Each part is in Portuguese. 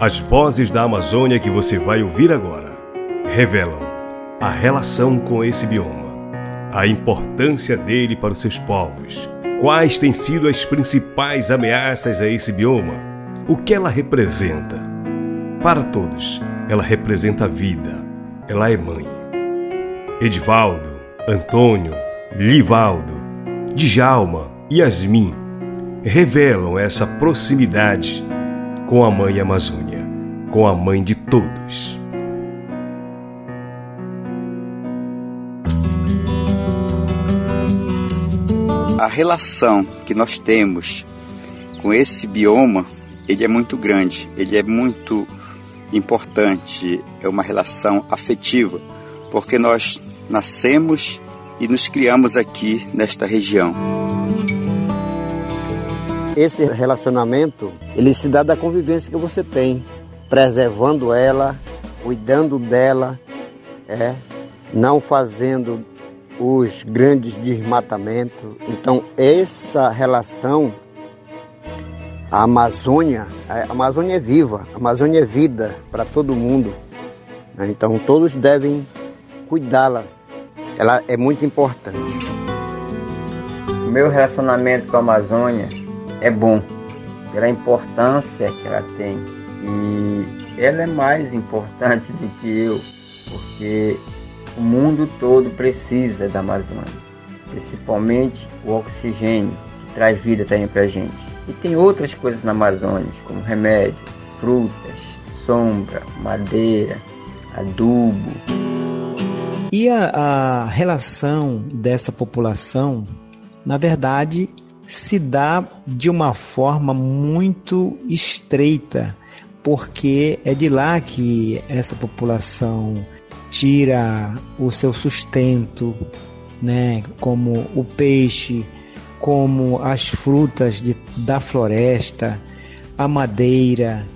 As vozes da Amazônia que você vai ouvir agora revelam a relação com esse bioma, a importância dele para os seus povos, quais têm sido as principais ameaças a esse bioma, o que ela representa. Para todos, ela representa a vida, ela é mãe. Edivaldo, Antônio, Livaldo, Djalma, Yasmin revelam essa proximidade com a Mãe Amazônia, com a mãe de todos. A relação que nós temos com esse bioma, ele é muito grande, ele é muito importante, é uma relação afetiva, porque nós nascemos e nos criamos aqui nesta região. Esse relacionamento, ele se dá da convivência que você tem, preservando ela, cuidando dela, é, não fazendo os grandes desmatamentos. Então, essa relação, a Amazônia, a Amazônia é viva, a Amazônia é vida para todo mundo. Né? Então, todos devem cuidá-la. Ela é muito importante. O meu relacionamento com a Amazônia é bom, pela importância que ela tem. E ela é mais importante do que eu, porque o mundo todo precisa da Amazônia, principalmente o oxigênio, que traz vida também para a gente. E tem outras coisas na Amazônia, como remédio, frutas, sombra, madeira, adubo. E a, a relação dessa população, na verdade, se dá de uma forma muito estreita, porque é de lá que essa população tira o seu sustento, né, como o peixe, como as frutas de, da floresta, a madeira,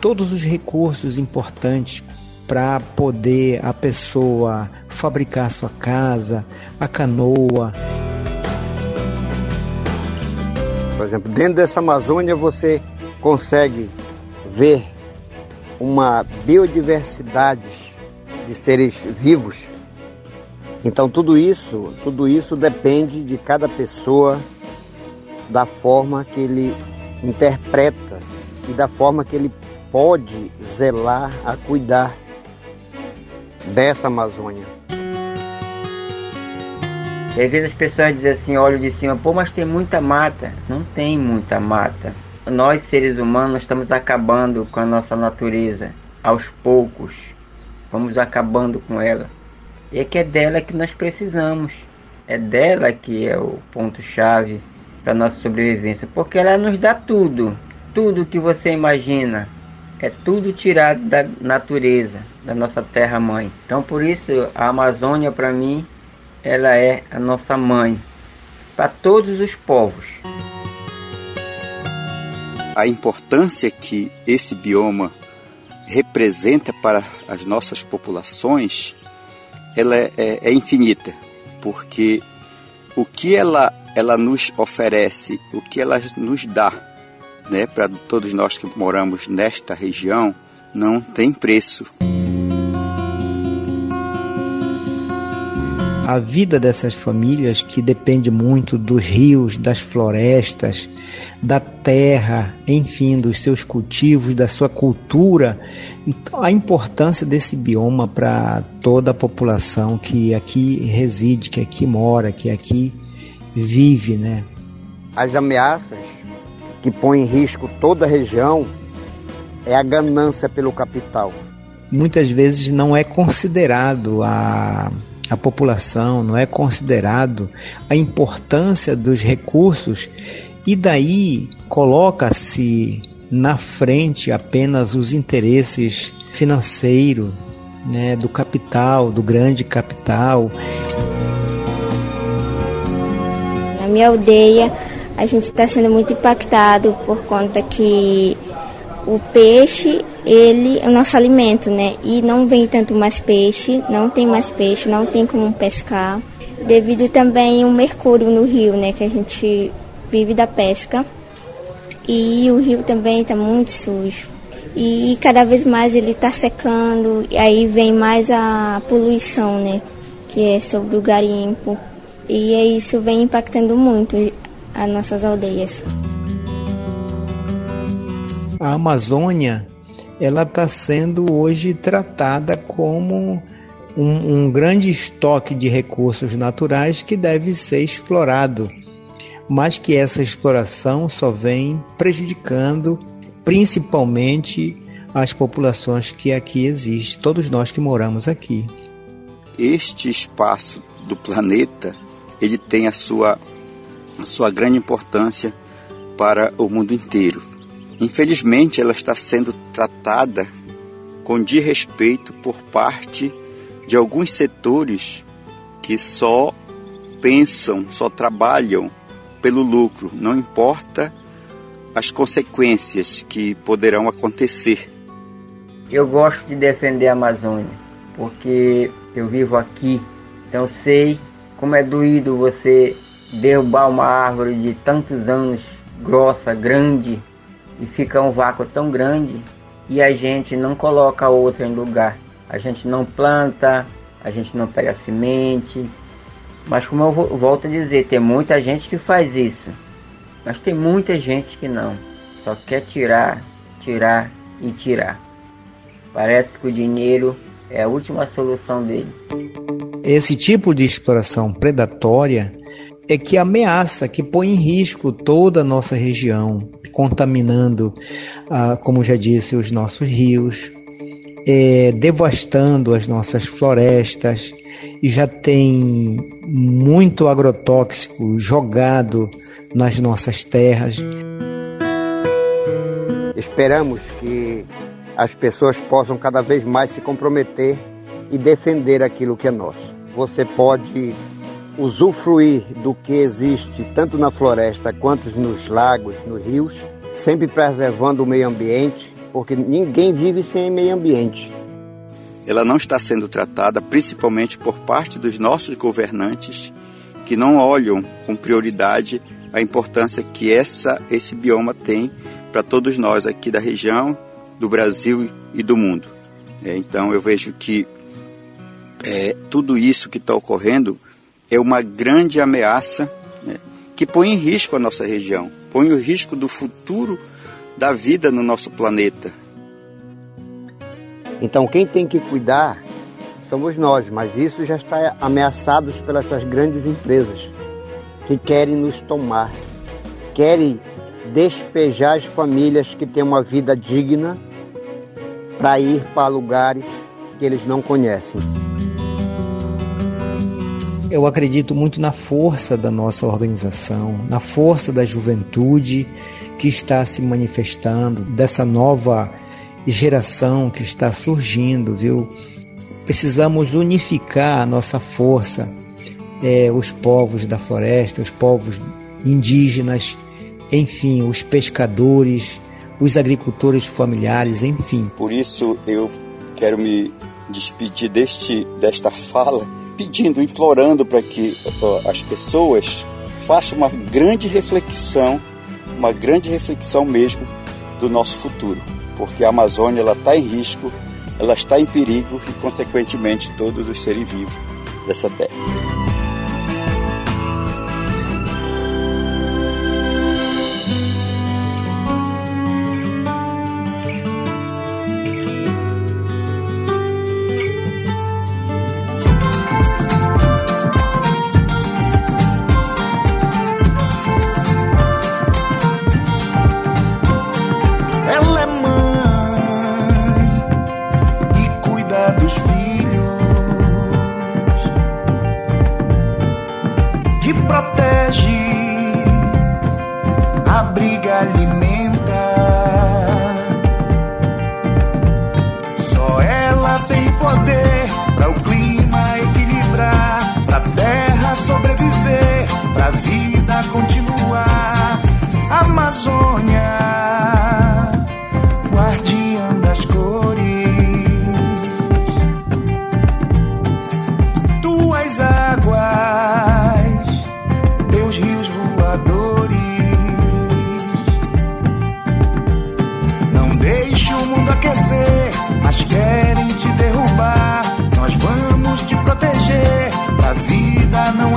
todos os recursos importantes para poder a pessoa fabricar sua casa, a canoa. Por exemplo, dentro dessa Amazônia você consegue ver uma biodiversidade de seres vivos. Então tudo isso, tudo isso depende de cada pessoa, da forma que ele interpreta e da forma que ele pode zelar a cuidar dessa Amazônia. E às vezes as pessoas dizem assim, olham de cima, pô, mas tem muita mata. Não tem muita mata. Nós, seres humanos, estamos acabando com a nossa natureza. Aos poucos. Vamos acabando com ela. E é que é dela que nós precisamos. É dela que é o ponto-chave para nossa sobrevivência. Porque ela nos dá tudo. Tudo que você imagina. É tudo tirado da natureza, da nossa terra-mãe. Então, por isso, a Amazônia, para mim, ela é a nossa mãe para todos os povos. A importância que esse bioma representa para as nossas populações, ela é, é, é infinita, porque o que ela, ela nos oferece, o que ela nos dá, né, para todos nós que moramos nesta região, não tem preço. A vida dessas famílias que depende muito dos rios, das florestas, da terra, enfim, dos seus cultivos, da sua cultura. Então, a importância desse bioma para toda a população que aqui reside, que aqui mora, que aqui vive, né? As ameaças que põem em risco toda a região é a ganância pelo capital. Muitas vezes não é considerado a a população, não é considerado a importância dos recursos e daí coloca-se na frente apenas os interesses financeiros, né, do capital, do grande capital. Na minha aldeia, a gente está sendo muito impactado por conta que o peixe, ele é o nosso alimento, né? E não vem tanto mais peixe, não tem mais peixe, não tem como pescar. Devido também ao mercúrio no rio, né? Que a gente vive da pesca. E o rio também está muito sujo. e cada vez mais ele está secando, e aí vem mais a poluição, né? Que é sobre o garimpo. E isso vem impactando muito as nossas aldeias. A Amazônia, ela está sendo hoje tratada como um, um grande estoque de recursos naturais que deve ser explorado, mas que essa exploração só vem prejudicando principalmente as populações que aqui existem, todos nós que moramos aqui. Este espaço do planeta, ele tem a sua, a sua grande importância para o mundo inteiro. Infelizmente, ela está sendo tratada com desrespeito por parte de alguns setores que só pensam, só trabalham pelo lucro, não importa as consequências que poderão acontecer. Eu gosto de defender a Amazônia, porque eu vivo aqui, então sei como é doído você derrubar uma árvore de tantos anos, grossa, grande, e fica um vácuo tão grande e a gente não coloca outra em lugar. A gente não planta, a gente não pega semente. Mas como eu volto a dizer, tem muita gente que faz isso. Mas tem muita gente que não. Só quer tirar, tirar e tirar. Parece que o dinheiro é a última solução dele. Esse tipo de exploração predatória é que ameaça, que põe em risco toda a nossa região, contaminando, ah, como já disse, os nossos rios, é, devastando as nossas florestas e já tem muito agrotóxico jogado nas nossas terras. Esperamos que as pessoas possam cada vez mais se comprometer e defender aquilo que é nosso. Você pode usufruir do que existe tanto na floresta quanto nos lagos, nos rios, sempre preservando o meio ambiente, porque ninguém vive sem meio ambiente. Ela não está sendo tratada principalmente por parte dos nossos governantes que não olham com prioridade a importância que essa esse bioma tem para todos nós aqui da região, do Brasil e do mundo. É, então eu vejo que é, tudo isso que está ocorrendo é uma grande ameaça né, que põe em risco a nossa região, põe o risco do futuro da vida no nosso planeta. Então quem tem que cuidar somos nós, mas isso já está ameaçado pelas grandes empresas que querem nos tomar, querem despejar as famílias que têm uma vida digna para ir para lugares que eles não conhecem. Eu acredito muito na força da nossa organização, na força da juventude que está se manifestando, dessa nova geração que está surgindo, viu? Precisamos unificar a nossa força, é, os povos da floresta, os povos indígenas, enfim, os pescadores, os agricultores familiares, enfim. Por isso eu quero me despedir deste, desta fala pedindo, implorando para que as pessoas façam uma grande reflexão, uma grande reflexão mesmo do nosso futuro, porque a Amazônia ela está em risco, ela está em perigo e consequentemente todos os seres vivos dessa terra.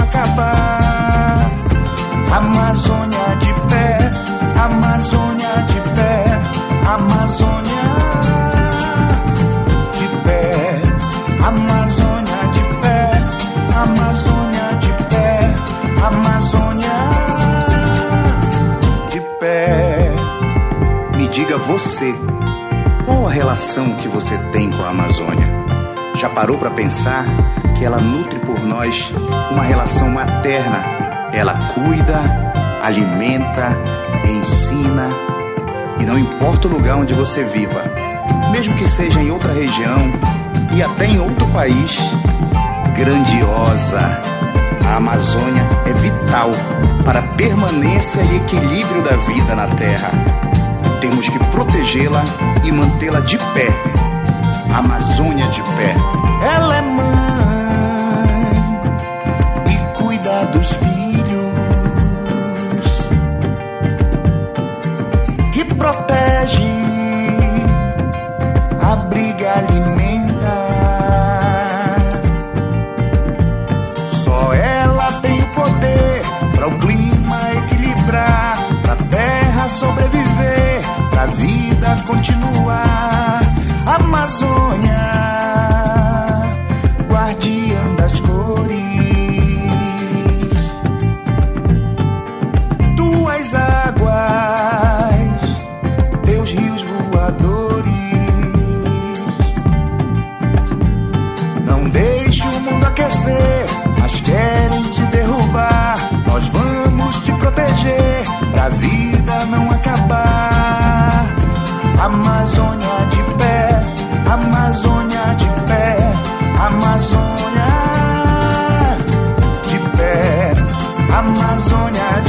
Acabar. Amazônia de pé, Amazônia de pé, Amazônia de pé, Amazônia de pé, Amazônia de pé, Amazônia de pé. Me diga você, qual a relação que você tem com a Amazônia? Já parou para pensar que ela nutre por nós uma relação materna? Ela cuida, alimenta, ensina, e não importa o lugar onde você viva, mesmo que seja em outra região e até em outro país, grandiosa. A Amazônia é vital para a permanência e equilíbrio da vida na Terra. Temos que protegê-la e mantê-la de pé. Amazônia de pé. Ela é mãe dos filhos. Que protege, abriga, alimenta. Só ela tem o poder para o clima equilibrar, pra terra sobreviver, pra vida continuar. Amazônia, Não deixe o mundo aquecer, mas querem te derrubar. Nós vamos te proteger pra vida não acabar. Amazônia de pé, Amazônia de pé, Amazônia de pé, Amazônia de pé.